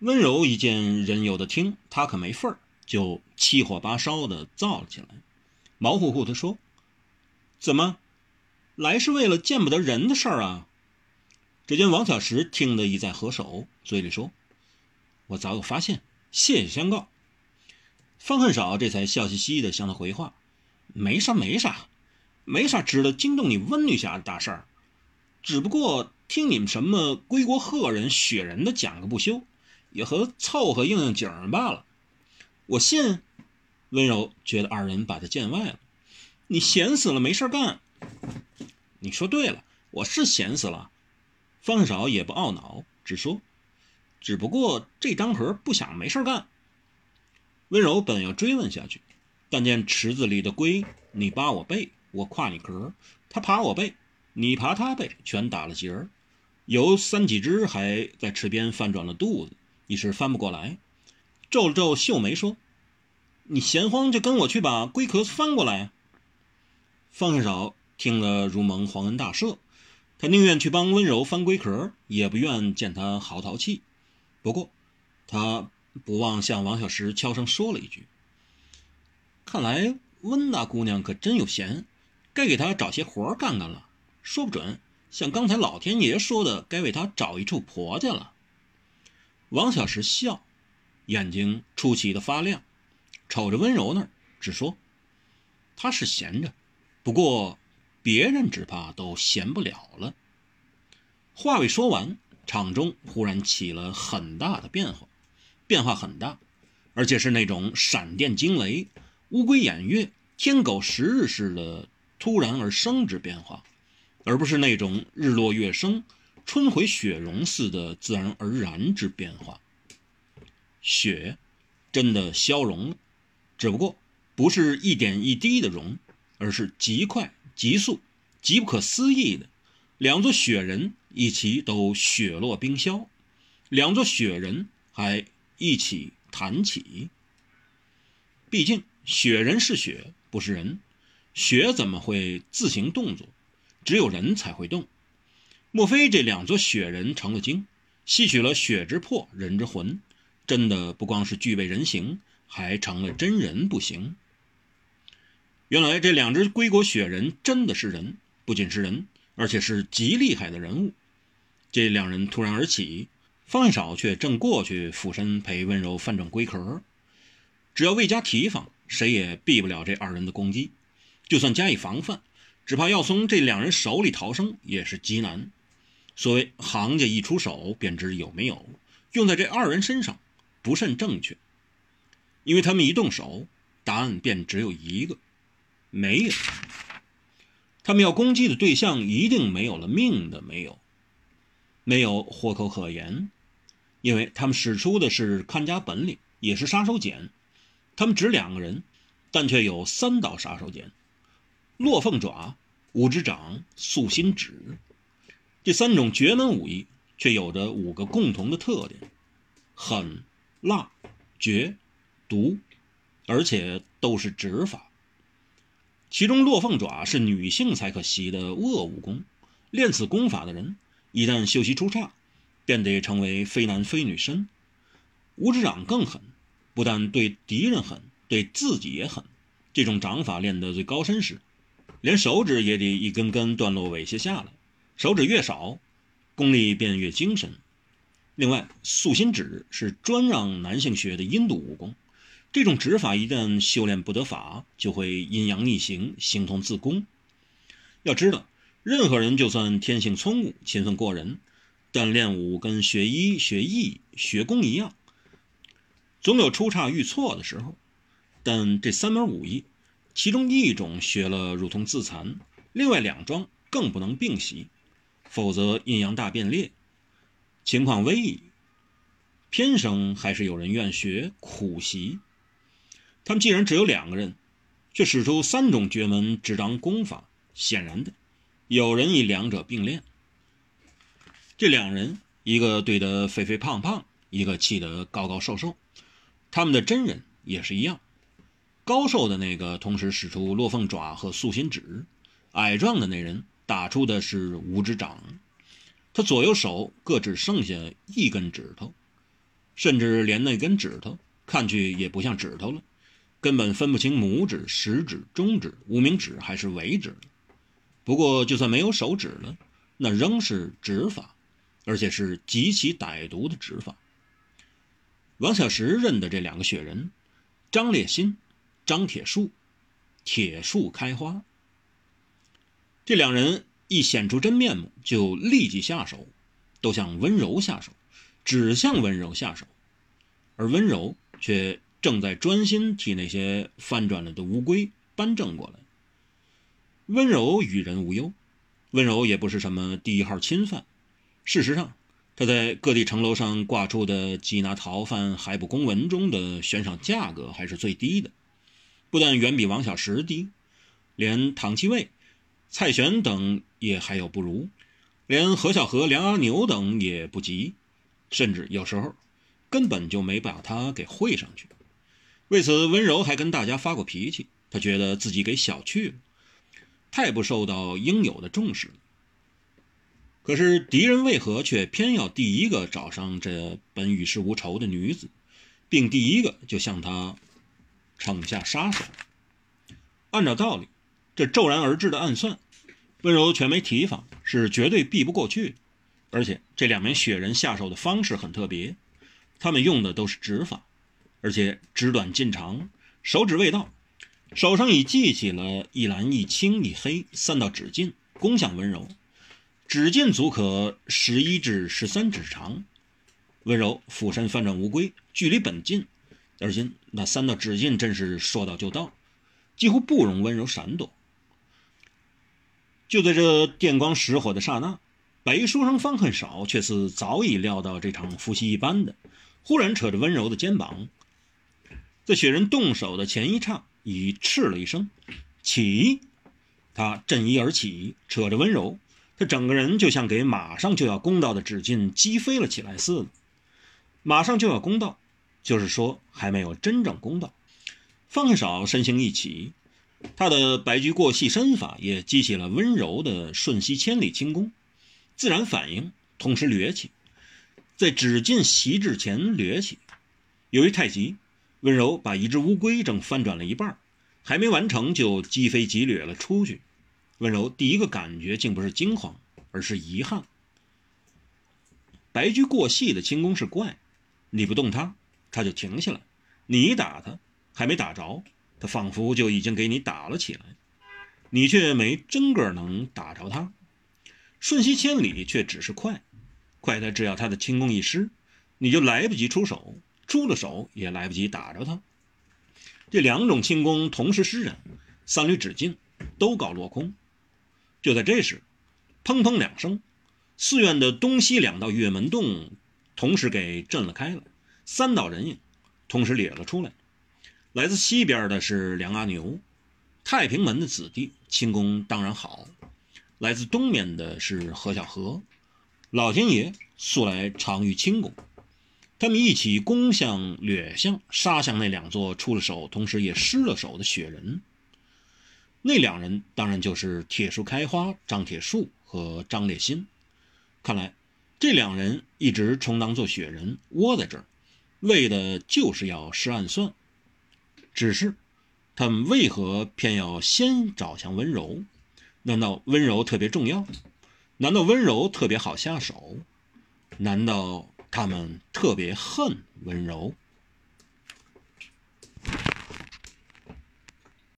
温柔一见人有的听，他可没份儿，就七火八烧的造了起来，毛乎乎的说：“怎么，来是为了见不得人的事儿啊？”只见王小石听得一再合手，嘴里说：“我早有发现，谢谢相告。”方恨少这才笑嘻嘻的向他回话：“没啥没啥，没啥值得惊动你温女侠的大事儿，只不过听你们什么归国贺人、雪人的讲个不休。”也和凑合应应景儿罢了。我信，温柔觉得二人把他见外了。你闲死了没事干。你说对了，我是闲死了。方少也不懊恼，只说，只不过这张盒不想没事干。温柔本要追问下去，但见池子里的龟，你扒我背，我跨你壳，他爬我背，你爬他背，全打了结儿，有三几只还在池边翻转了肚子。一时翻不过来，皱了皱秀眉说：“你闲慌就跟我去把龟壳翻过来。”方恨少听了如蒙皇恩大赦，他宁愿去帮温柔翻龟壳，也不愿见他嚎啕气。不过，他不忘向王小石悄声说了一句：“看来温大姑娘可真有闲，该给她找些活干干了。说不准像刚才老天爷说的，该为她找一处婆家了。”王小石笑，眼睛出奇的发亮，瞅着温柔那儿，只说：“他是闲着，不过别人只怕都闲不了了。”话未说完，场中忽然起了很大的变化，变化很大，而且是那种闪电惊雷、乌龟掩月、天狗食日似的突然而生之变化，而不是那种日落月升。春回雪融似的自然而然之变化，雪真的消融了，只不过不是一点一滴的融，而是极快、急速、极不可思议的，两座雪人一起都雪落冰消，两座雪人还一起弹起。毕竟雪人是雪，不是人，雪怎么会自行动作？只有人才会动。莫非这两座雪人成了精，吸取了雪之魄、人之魂，真的不光是具备人形，还成了真人不行？原来这两只归国雪人真的是人，不仅是人，而且是极厉害的人物。这两人突然而起，方一少却正过去俯身陪温柔翻转龟壳。只要未加提防，谁也避不了这二人的攻击；就算加以防范，只怕要从这两人手里逃生也是极难。所谓行家一出手便知有没有，用在这二人身上不甚正确，因为他们一动手，答案便只有一个，没有。他们要攻击的对象一定没有了命的没有，没有活口可言，因为他们使出的是看家本领，也是杀手锏。他们只两个人，但却有三道杀手锏：落凤爪、五指掌、素心指。这三种绝门武艺却有着五个共同的特点：狠、辣、绝、毒，而且都是指法。其中落凤爪是女性才可习的恶武功，练此功法的人一旦修习出岔，便得成为非男非女身。五指掌更狠，不但对敌人狠，对自己也狠。这种掌法练得最高深时，连手指也得一根根断落猥亵下来。手指越少，功力便越精神。另外，素心指是专让男性学的阴毒武功，这种指法一旦修炼不得法，就会阴阳逆行，形同自宫。要知道，任何人就算天性聪悟、勤奋过人，但练武跟学医、学艺、学功一样，总有出差遇错的时候。但这三门武艺，其中一种学了如同自残，另外两桩更不能并习。否则阴阳大变裂，情况危矣。偏生还是有人愿学苦习。他们既然只有两个人，却使出三种绝门执掌功法，显然的，有人以两者并练。这两人，一个对得肥肥胖胖，一个气得高高瘦瘦。他们的真人也是一样，高瘦的那个同时使出落凤爪和素心指，矮壮的那人。打出的是五指掌，他左右手各只剩下一根指头，甚至连那根指头看去也不像指头了，根本分不清拇指、食指、中指、无名指还是尾指。不过，就算没有手指了，那仍是指法，而且是极其歹毒的指法。王小石认得这两个雪人：张烈新、张铁树，铁树开花。这两人一显出真面目，就立即下手，都向温柔下手，只向温柔下手，而温柔却正在专心替那些翻转了的乌龟扳正过来。温柔与人无忧，温柔也不是什么第一号侵犯。事实上，他在各地城楼上挂出的缉拿逃犯海捕公文中的悬赏价格还是最低的，不但远比王小石低，连唐继卫、蔡玄等也还有不如，连何小河、梁阿牛等也不及，甚至有时候根本就没把他给会上去。为此，温柔还跟大家发过脾气，他觉得自己给小觑了。太不受到应有的重视可是敌人为何却偏要第一个找上这本与世无仇的女子，并第一个就向她惩下杀手？按照道理，这骤然而至的暗算，温柔全没提防，是绝对避不过去。而且这两名雪人下手的方式很特别，他们用的都是指法，而且指短进长，手指未到。手上已系起了一蓝一青一黑三道指劲，攻向温柔。指劲足可十一至十三指长。温柔俯身翻转乌龟，距离本近，而今那三道指劲真是说到就到，几乎不容温柔闪躲。就在这电光石火的刹那，白书生方恨少却是早已料到这场伏羲一般的，忽然扯着温柔的肩膀，在雪人动手的前一刹。已斥了一声：“起！”他振衣而起，扯着温柔，他整个人就像给马上就要攻到的纸巾击飞了起来似的。马上就要攻到，就是说还没有真正攻到。方恨少身形一起，他的白驹过隙身法也激起了温柔的瞬息千里轻功，自然反应同时掠起，在纸巾袭至前掠起，由于太急。温柔把一只乌龟正翻转了一半，还没完成就击飞急掠了出去。温柔第一个感觉竟不是惊慌，而是遗憾。白驹过隙的轻功是怪，你不动它，它就停下来；你打它，还没打着，他仿佛就已经给你打了起来。你却没真个能打着他。瞬息千里却只是快，快的只要他的轻功一失，你就来不及出手。出了手也来不及打着他，这两种轻功同时施展，三缕指劲都告落空。就在这时，砰砰两声，寺院的东西两道月门洞同时给震了开了，三道人影同时咧了出来。来自西边的是梁阿牛，太平门的子弟，轻功当然好；来自东面的是何小河，老天爷素来常遇轻功。他们一起攻向、掠向、杀向那两座出了手，同时也失了手的雪人。那两人当然就是铁树开花张铁树和张烈新。看来，这两人一直充当做雪人窝在这儿，为的就是要施暗算。只是，他们为何偏要先找向温柔？难道温柔特别重要？难道温柔特别好下手？难道？他们特别恨温柔。